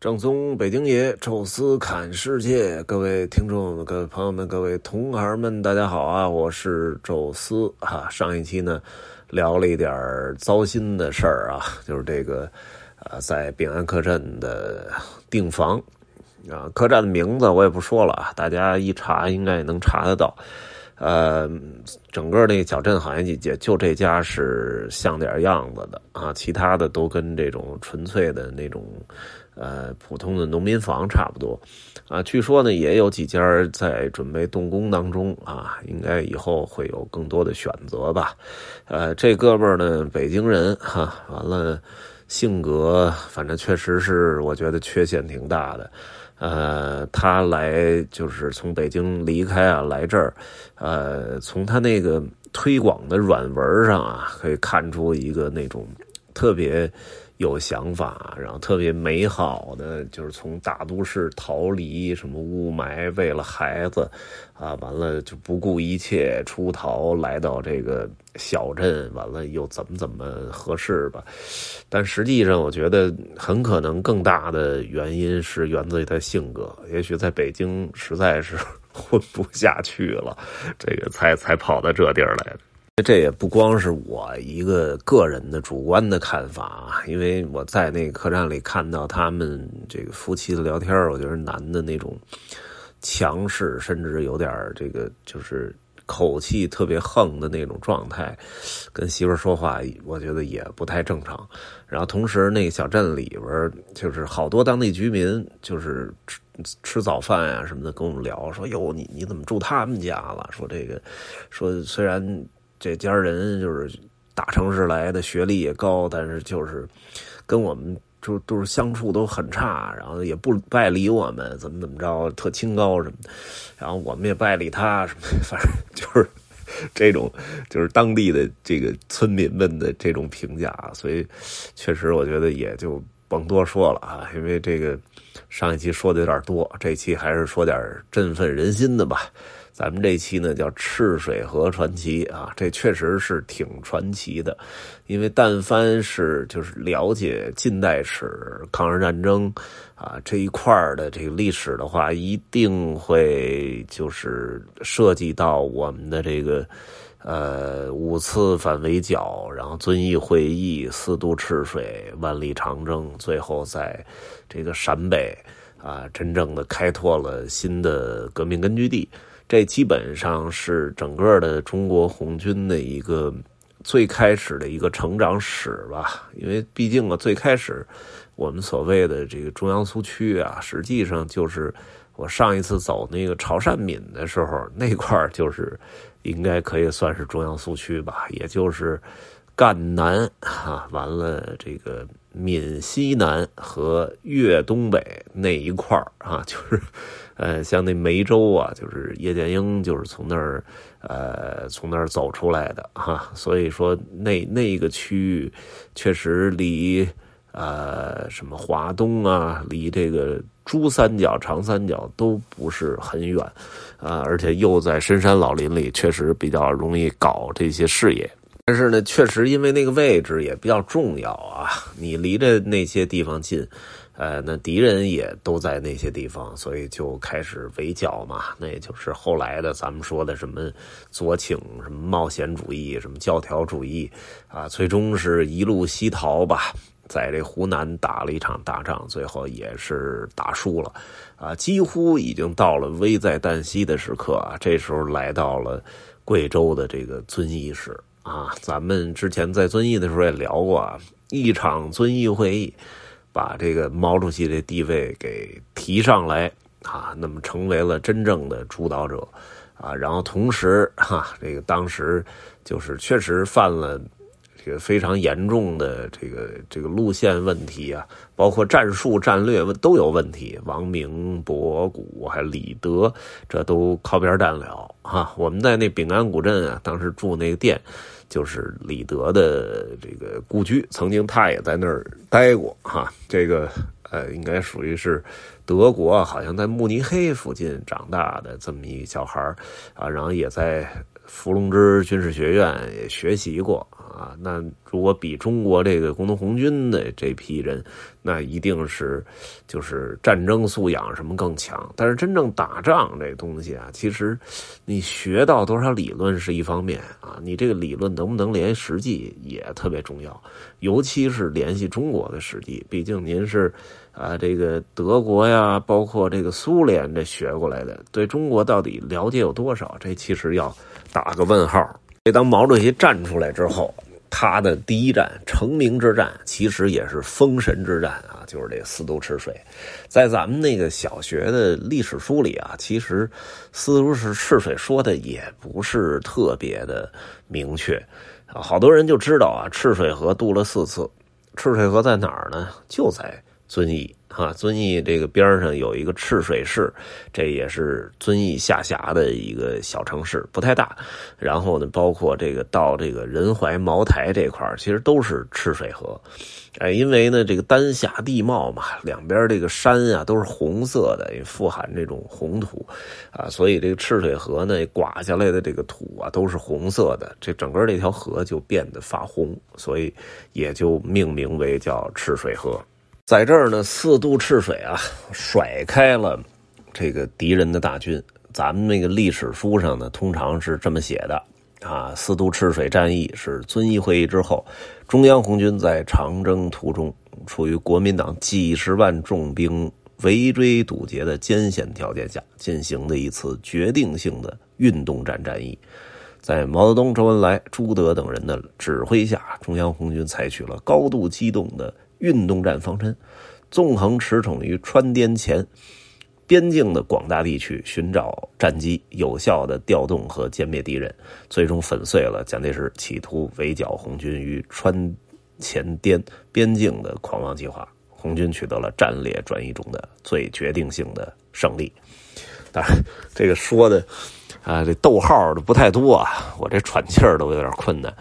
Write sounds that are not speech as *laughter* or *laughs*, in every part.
正宗北京爷，宙斯侃世界，各位听众、各位朋友们、各位同行们，大家好啊！我是宙斯啊。上一期呢，聊了一点糟心的事儿啊，*laughs* 就是这个啊，在丙安客栈的订房啊，客栈的名字我也不说了，大家一查应该也能查得到。呃，整个那个小镇好像也就这家是像点样子的啊，其他的都跟这种纯粹的那种。呃，普通的农民房差不多，啊，据说呢也有几家在准备动工当中啊，应该以后会有更多的选择吧。呃，这哥们儿呢，北京人哈，完了性格反正确实是我觉得缺陷挺大的。呃，他来就是从北京离开啊，来这儿，呃，从他那个推广的软文上啊，可以看出一个那种特别。有想法，然后特别美好的，就是从大都市逃离，什么雾霾，为了孩子，啊，完了就不顾一切出逃，来到这个小镇，完了又怎么怎么合适吧？但实际上，我觉得很可能更大的原因是源自于他性格，也许在北京实在是 *laughs* 混不下去了，这个才才跑到这地儿来的。这也不光是我一个个人的主观的看法啊，因为我在那个客栈里看到他们这个夫妻的聊天，我觉得男的那种强势，甚至有点这个就是口气特别横的那种状态，跟媳妇说话，我觉得也不太正常。然后同时，那个小镇里边就是好多当地居民，就是吃吃早饭啊什么的，跟我们聊说：“哟，你你怎么住他们家了？”说这个，说虽然。这家人就是大城市来的，学历也高，但是就是跟我们就都是相处都很差，然后也不不爱理我们，怎么怎么着，特清高什么的，然后我们也不爱理他什么，*laughs* 反正就是这种就是当地的这个村民们的这种评价，所以确实我觉得也就甭多说了啊，因为这个上一期说的有点多，这期还是说点振奋人心的吧。咱们这期呢叫《赤水河传奇》啊，这确实是挺传奇的，因为但凡是就是了解近代史、抗日战争啊这一块的这个历史的话，一定会就是涉及到我们的这个呃五次反围剿，然后遵义会议、四渡赤水、万里长征，最后在这个陕北啊真正的开拓了新的革命根据地。这基本上是整个的中国红军的一个最开始的一个成长史吧，因为毕竟啊，最开始我们所谓的这个中央苏区啊，实际上就是我上一次走那个潮汕闽的时候，那块就是应该可以算是中央苏区吧，也就是赣南哈，完了这个闽西南和粤东北那一块儿啊，*laughs* 就是。呃，像那梅州啊，就是叶剑英就是从那儿，呃，从那儿走出来的哈，所以说那那个区域确实离呃什么华东啊，离这个珠三角、长三角都不是很远啊，而且又在深山老林里，确实比较容易搞这些事业。但是呢，确实因为那个位置也比较重要啊，你离着那些地方近。呃，那敌人也都在那些地方，所以就开始围剿嘛。那也就是后来的咱们说的什么左倾、什么冒险主义、什么教条主义啊，最终是一路西逃吧，在这湖南打了一场大仗，最后也是打输了啊，几乎已经到了危在旦夕的时刻啊。这时候来到了贵州的这个遵义市啊，咱们之前在遵义的时候也聊过啊，一场遵义会议。把这个毛主席的地位给提上来啊，那么成为了真正的主导者啊，然后同时哈，这个当时就是确实犯了这个非常严重的这个这个路线问题啊，包括战术战略问都有问题。王明博古还李德，这都靠边站了哈。我们在那丙安古镇啊，当时住那个店。就是李德的这个故居，曾经他也在那儿待过哈。这个呃，应该属于是德国，好像在慕尼黑附近长大的这么一小孩啊，然后也在伏龙芝军事学院也学习过啊。那如果比中国这个工农红军的这批人，那一定是就是战争素养什么更强。但是真正打仗这东西啊，其实你学到多少理论是一方面啊，你这个理论能不能联系实际也特别重要，尤其是联系中国的实际。毕竟您是啊，这个德国呀，包括这个苏联这学过来的，对中国到底了解有多少？这其实要打个问号。这当毛主席站出来之后。他的第一战成名之战，其实也是封神之战啊，就是这四渡赤水。在咱们那个小学的历史书里啊，其实四渡赤赤水说的也不是特别的明确啊。好多人就知道啊，赤水河渡了四次，赤水河在哪儿呢？就在遵义。啊，遵义这个边上有一个赤水市，这也是遵义下辖的一个小城市，不太大。然后呢，包括这个到这个仁怀、茅台这块其实都是赤水河。哎，因为呢，这个丹霞地貌嘛，两边这个山啊都是红色的，也富含这种红土啊，所以这个赤水河呢，刮下来的这个土啊都是红色的，这整个这条河就变得发红，所以也就命名为叫赤水河。在这儿呢，四渡赤水啊，甩开了这个敌人的大军。咱们那个历史书上呢，通常是这么写的啊：四渡赤水战役是遵义会议之后，中央红军在长征途中，处于国民党几十万重兵围追堵截的艰险条件下进行的一次决定性的运动战战役。在毛泽东、周恩来、朱德等人的指挥下，中央红军采取了高度机动的。运动战方针，纵横驰骋于川滇黔边境的广大地区，寻找战机，有效的调动和歼灭敌人，最终粉碎了蒋介石企图围剿红军于川黔滇边境的狂妄计划。红军取得了战略转移中的最决定性的胜利。当然，这个说的啊，这逗号的不太多啊，我这喘气儿都有点困难。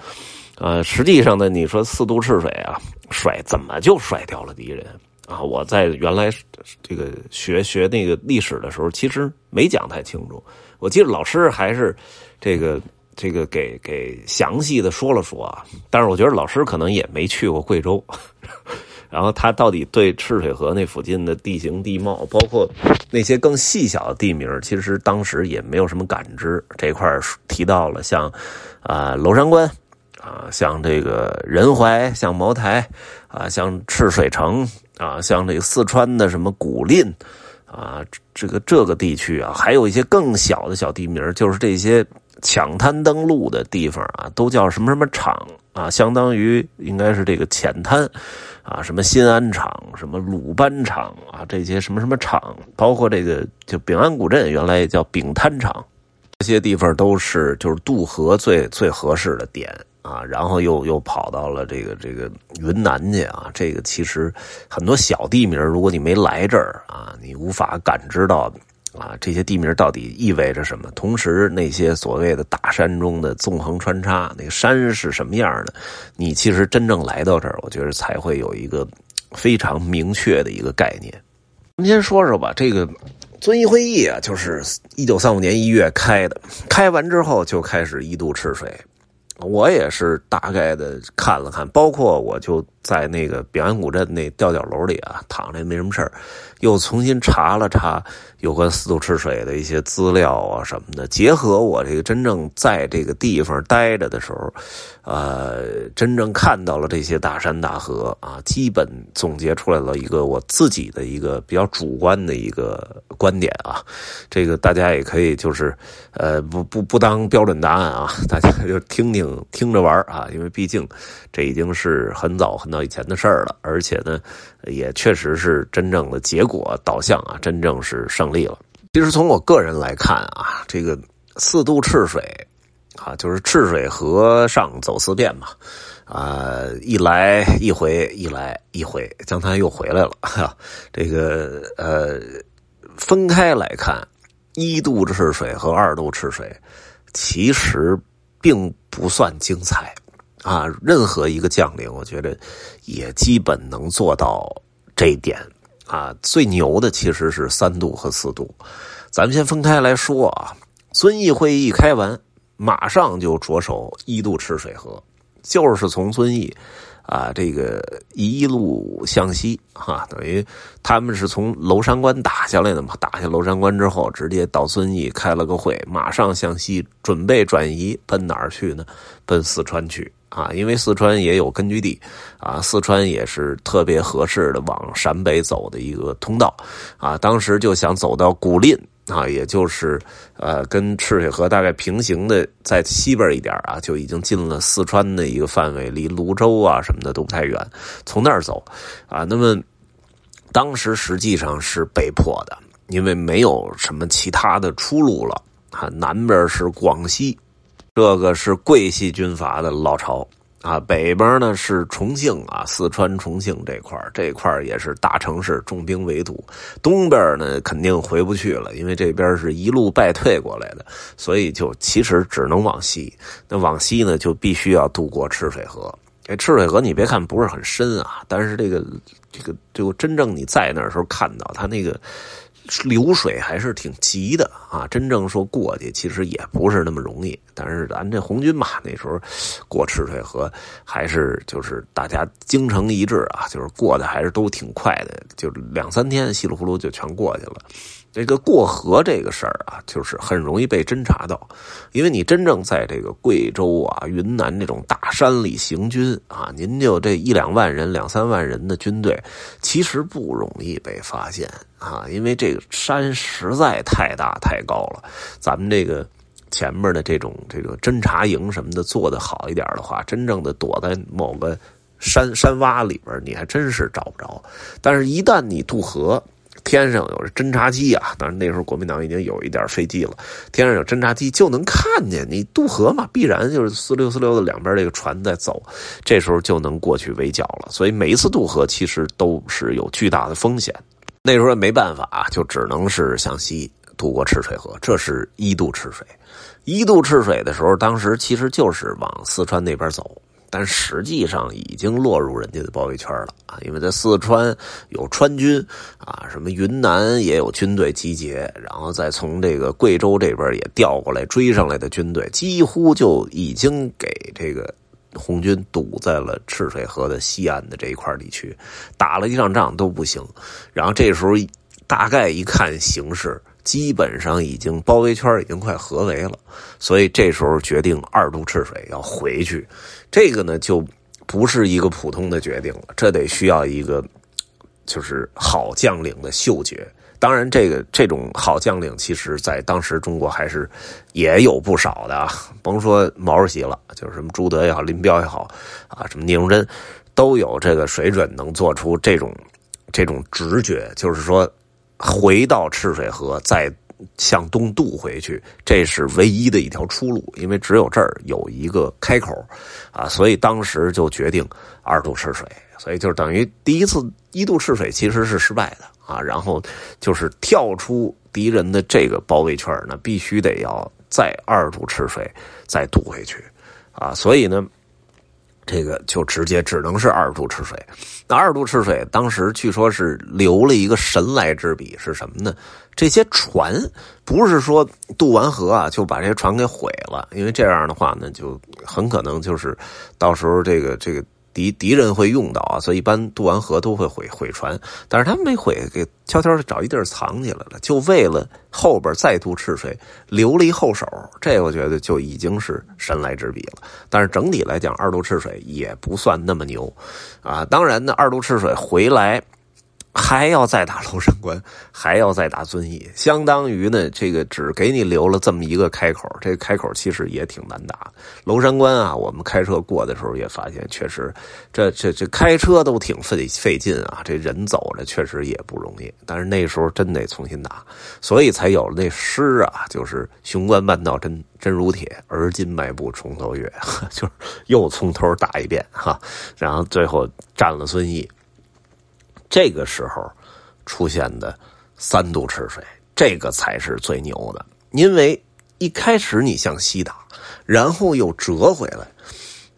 呃，实际上呢，你说四渡赤水啊。甩怎么就甩掉了敌人啊？我在原来这个学学那个历史的时候，其实没讲太清楚。我记得老师还是这个这个给给详细的说了说啊。但是我觉得老师可能也没去过贵州，*laughs* 然后他到底对赤水河那附近的地形地貌，包括那些更细小的地名，其实当时也没有什么感知。这块提到了像啊娄山关。啊，像这个仁怀，像茅台，啊，像赤水城，啊，像这个四川的什么古蔺，啊，这个这个地区啊，还有一些更小的小地名，就是这些抢滩登陆的地方啊，都叫什么什么场啊，相当于应该是这个浅滩，啊，什么新安场，什么鲁班场啊，这些什么什么场，包括这个就丙安古镇，原来也叫丙滩场，这些地方都是就是渡河最最合适的点。啊，然后又又跑到了这个这个云南去啊！这个其实很多小地名，如果你没来这儿啊，你无法感知到啊这些地名到底意味着什么。同时，那些所谓的大山中的纵横穿插，那个山是什么样的，你其实真正来到这儿，我觉得才会有一个非常明确的一个概念。咱们先说说吧，这个遵义会议啊，就是一九三五年一月开的，开完之后就开始一渡赤水。我也是大概的看了看，包括我就在那个表安古镇那吊脚楼里啊，躺着也没什么事儿，又重新查了查有关四渡赤水的一些资料啊什么的，结合我这个真正在这个地方待着的时候。呃，真正看到了这些大山大河啊，基本总结出来了一个我自己的一个比较主观的一个观点啊。这个大家也可以就是呃不不不当标准答案啊，*laughs* 大家就听听听着玩啊。因为毕竟这已经是很早很早以前的事儿了，而且呢，也确实是真正的结果导向啊，真正是胜利了。其实从我个人来看啊，这个四渡赤水。啊，就是赤水河上走四遍嘛，啊，一来一回，一来一回，江滩又回来了。哈，*laughs* 这个呃，分开来看，一渡赤水和二渡赤水，其实并不算精彩啊。任何一个将领，我觉得也基本能做到这一点啊。最牛的其实是三渡和四渡。咱们先分开来说啊，遵义会议开完。马上就着手一度赤水河，就是从遵义。啊，这个一路向西，哈，等于他们是从娄山关打下来的嘛？打下娄山关之后，直接到遵义开了个会，马上向西准备转移，奔哪儿去呢？奔四川去啊！因为四川也有根据地啊，四川也是特别合适的往陕北走的一个通道啊。当时就想走到古蔺。啊，也就是，呃，跟赤水河大概平行的，在西边一点啊，就已经进了四川的一个范围，离泸州啊什么的都不太远。从那儿走，啊，那么当时实际上是被迫的，因为没有什么其他的出路了。啊，南边是广西，这个是桂系军阀的老巢。啊，北边呢是重庆啊，四川重庆这块这块也是大城市，重兵围堵。东边呢肯定回不去了，因为这边是一路败退过来的，所以就其实只能往西。那往西呢，就必须要渡过赤水河。哎赤水河你别看不是很深啊，但是这个这个就真正你在那时候看到它那个。流水还是挺急的啊！真正说过去，其实也不是那么容易。但是咱这红军嘛，那时候过赤水河，还是就是大家精诚一致啊，就是过的还是都挺快的，就两三天稀里糊涂就全过去了。这个过河这个事儿啊，就是很容易被侦查到，因为你真正在这个贵州啊、云南这种大山里行军啊，您就这一两万人、两三万人的军队，其实不容易被发现啊，因为这个山实在太大太高了。咱们这个前面的这种这个侦察营什么的做得好一点的话，真正的躲在某个山山洼里边，你还真是找不着。但是，一旦你渡河，天上有侦察机啊！当然那时候国民党已经有一点飞机了，天上有侦察机就能看见你渡河嘛，必然就是四六四六的两边这个船在走，这时候就能过去围剿了。所以每一次渡河其实都是有巨大的风险。那时候没办法，就只能是向西渡过赤水河，这是一渡赤水。一渡赤水的时候，当时其实就是往四川那边走。但实际上已经落入人家的包围圈了啊！因为在四川有川军啊，什么云南也有军队集结，然后再从这个贵州这边也调过来追上来的军队，几乎就已经给这个红军堵在了赤水河的西岸的这一块地区，打了一场仗都不行。然后这时候大概一看形势。基本上已经包围圈已经快合围了，所以这时候决定二渡赤水要回去，这个呢就不是一个普通的决定了，这得需要一个就是好将领的嗅觉。当然，这个这种好将领，其实在当时中国还是也有不少的啊，甭说毛主席了，就是什么朱德也好，林彪也好，啊，什么聂荣臻，都有这个水准，能做出这种这种直觉，就是说。回到赤水河，再向东渡回去，这是唯一的一条出路，因为只有这儿有一个开口，啊，所以当时就决定二渡赤水，所以就等于第一次一渡赤水其实是失败的啊，然后就是跳出敌人的这个包围圈呢，必须得要再二渡赤水，再渡回去，啊，所以呢。这个就直接只能是二度赤水，那二度赤水当时据说是留了一个神来之笔是什么呢？这些船不是说渡完河啊就把这些船给毁了，因为这样的话呢就很可能就是到时候这个这个。敌敌人会用到啊，所以一般渡完河都会毁毁船，但是他们没毁，给悄悄的找一地儿藏起来了，就为了后边再渡赤水留了一后手，这我觉得就已经是神来之笔了。但是整体来讲，二渡赤水也不算那么牛，啊，当然呢，二渡赤水回来。还要再打娄山关，还要再打遵义，相当于呢，这个只给你留了这么一个开口，这个开口其实也挺难打。娄山关啊，我们开车过的时候也发现，确实，这这这开车都挺费费劲啊，这人走着确实也不容易。但是那时候真得重新打，所以才有了那诗啊，就是“雄关半道真真如铁，而今迈步重头越”，*laughs* 就是又从头打一遍哈，然后最后占了遵义。这个时候出现的三渡赤水，这个才是最牛的。因为一开始你向西打，然后又折回来，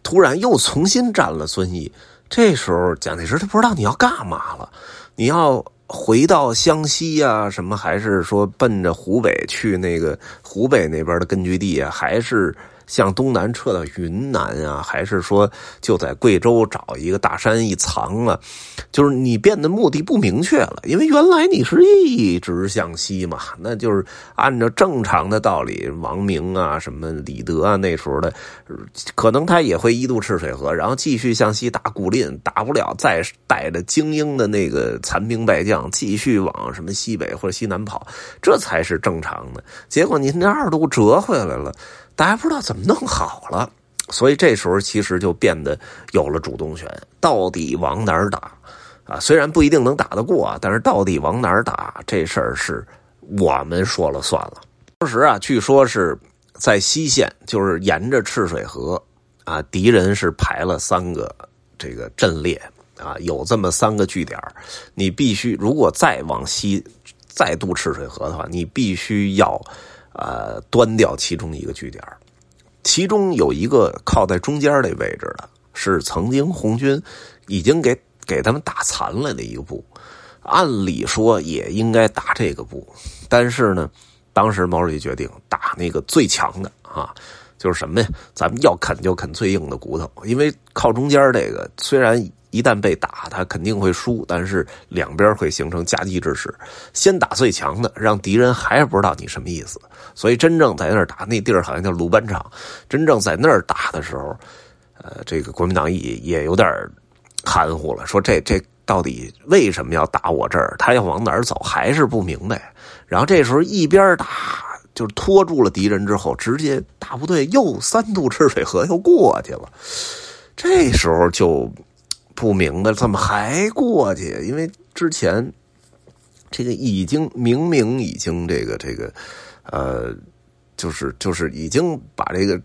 突然又重新占了遵义。这时候蒋介石他不知道你要干嘛了，你要回到湘西呀，什么还是说奔着湖北去那个湖北那边的根据地啊，还是向东南撤到云南啊，还是说就在贵州找一个大山一藏啊？就是你变得目的不明确了，因为原来你是一直向西嘛，那就是按照正常的道理，王明啊、什么李德啊那时候的，可能他也会一渡赤水河，然后继续向西打古蔺，打不了再带着精英的那个残兵败将继续往什么西北或者西南跑，这才是正常的。结果您这二度折回来了，大家不知道怎么弄好了，所以这时候其实就变得有了主动权，到底往哪儿打？啊，虽然不一定能打得过，但是到底往哪儿打这事儿是我们说了算了。当时啊，据说是在西线，就是沿着赤水河啊，敌人是排了三个这个阵列啊，有这么三个据点你必须如果再往西再渡赤水河的话，你必须要呃端掉其中一个据点其中有一个靠在中间这位置的，是曾经红军已经给。给他们打残了的一个部，按理说也应该打这个部，但是呢，当时毛主席决定打那个最强的啊，就是什么呀？咱们要啃就啃最硬的骨头，因为靠中间这个虽然一旦被打，他肯定会输，但是两边会形成夹击之势。先打最强的，让敌人还是不知道你什么意思。所以真正在那儿打，那地儿好像叫鲁班场。真正在那儿打的时候，呃，这个国民党也也有点。含糊了，说这这到底为什么要打我这儿？他要往哪儿走还是不明白。然后这时候一边打，就是拖住了敌人之后，直接大部队又三渡赤水河又过去了。这时候就不明白怎么还过去？因为之前这个已经明明已经这个这个呃，就是就是已经把这个。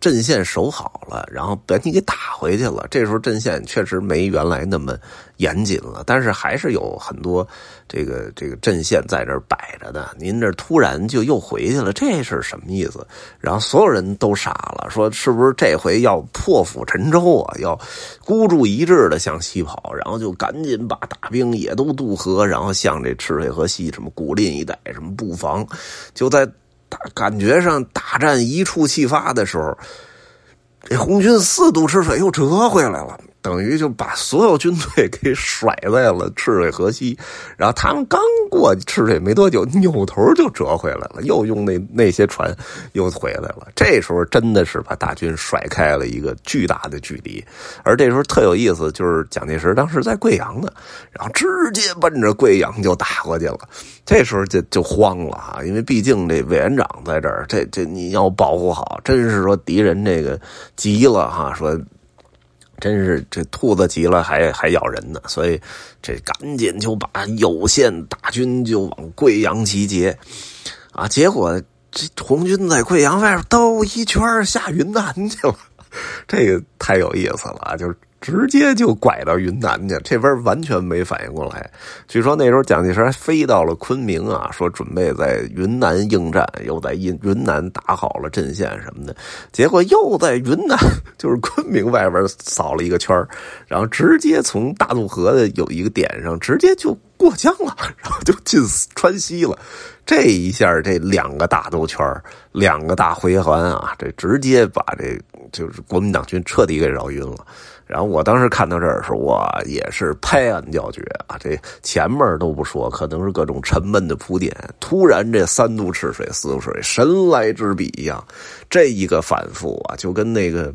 阵线守好了，然后把你给打回去了。这时候阵线确实没原来那么严谨了，但是还是有很多这个这个阵线在这摆着的。您这突然就又回去了，这是什么意思？然后所有人都傻了，说是不是这回要破釜沉舟啊？要孤注一掷的向西跑，然后就赶紧把大兵也都渡河，然后向这赤水河西什么古蔺一带什么布防，就在。打感觉上大战一触即发的时候，这红军四渡赤水又折回来了。等于就把所有军队给甩在了赤水河西，*laughs* 然后他们刚过赤水没多久，扭头就折回来了，又用那那些船又回来了。这时候真的是把大军甩开了一个巨大的距离。而这时候特有意思，就是蒋介石当时在贵阳呢，然后直接奔着贵阳就打过去了。这时候就就慌了啊，因为毕竟这委员长在这儿，这这你要保护好。真是说敌人这个急了哈，说。真是这兔子急了还还咬人呢，所以这赶紧就把有限大军就往贵阳集结，啊，结果这红军在贵阳外边兜一圈下云南去了，*laughs* 这个太有意思了啊，就是。直接就拐到云南去，这边完全没反应过来。据说那时候蒋介石还飞到了昆明啊，说准备在云南应战，又在云云南打好了阵线什么的。结果又在云南，*laughs* 就是昆明外边扫了一个圈然后直接从大渡河的有一个点上，直接就过江了，然后就进川西了。这一下，这两个大兜圈两个大回环啊，这直接把这就是国民党军彻底给绕晕了。然后我当时看到这儿的时候，我也是拍案叫绝啊！这前面都不说，可能是各种沉闷的铺垫，突然这三渡赤水，四渡水，神来之笔一样，这一个反复啊，就跟那个，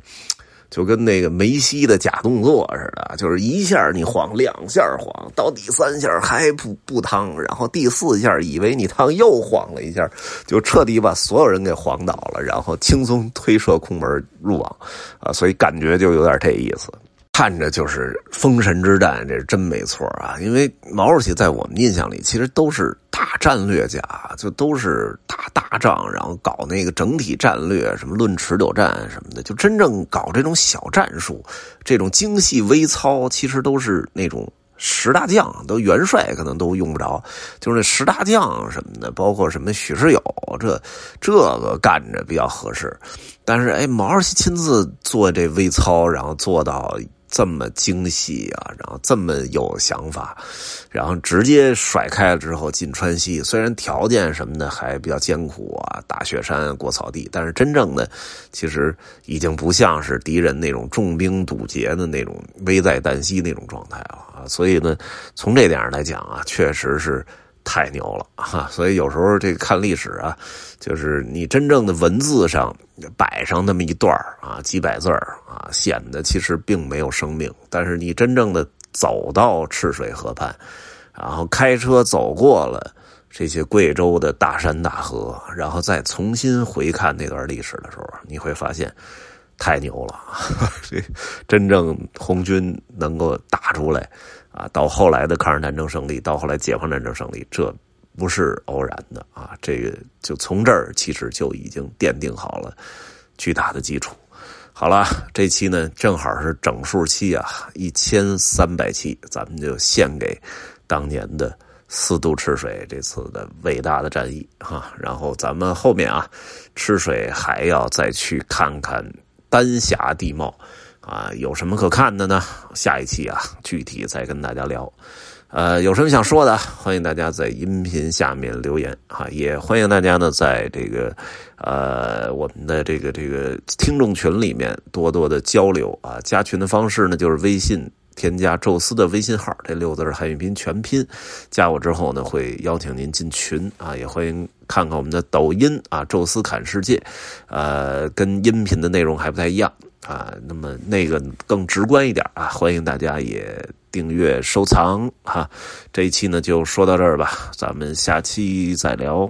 就跟那个梅西的假动作似的，就是一下你晃，两下晃，到第三下还不不趟，然后第四下以为你趟又晃了一下，就彻底把所有人给晃倒了，然后轻松推射空门入网啊！所以感觉就有点这意思。看着就是封神之战，这是真没错啊！因为毛主席在我们印象里，其实都是大战略家，就都是打大仗，然后搞那个整体战略，什么论持久战什么的，就真正搞这种小战术，这种精细微操，其实都是那种十大将，都元帅可能都用不着，就是那十大将什么的，包括什么许世友，这这个干着比较合适。但是，哎，毛主席亲自做这微操，然后做到。这么精细啊，然后这么有想法，然后直接甩开了之后进川西，虽然条件什么的还比较艰苦啊，大雪山过草地，但是真正的其实已经不像是敌人那种重兵堵截的那种危在旦夕那种状态了啊，所以呢，从这点上来讲啊，确实是。太牛了哈！所以有时候这个看历史啊，就是你真正的文字上摆上那么一段啊，几百字啊，显得其实并没有生命。但是你真正的走到赤水河畔，然后开车走过了这些贵州的大山大河，然后再重新回看那段历史的时候，你会发现太牛了！*laughs* 这真正红军能够打出来。啊，到后来的抗日战争胜利，到后来解放战争胜利，这不是偶然的啊！这个就从这儿其实就已经奠定好了巨大的基础。好了，这期呢正好是整数期啊，一千三百期，咱们就献给当年的四渡赤水这次的伟大的战役哈。然后咱们后面啊，赤水还要再去看看丹霞地貌。啊，有什么可看的呢？下一期啊，具体再跟大家聊。呃，有什么想说的，欢迎大家在音频下面留言啊，也欢迎大家呢在这个呃我们的这个这个听众群里面多多的交流啊。加群的方式呢，就是微信添加宙斯的微信号，这六字汉语拼全拼，加我之后呢，会邀请您进群啊。也欢迎看看我们的抖音啊，宙斯侃世界，呃，跟音频的内容还不太一样。啊，那么那个更直观一点啊，欢迎大家也订阅收藏哈。这一期呢就说到这儿吧，咱们下期再聊。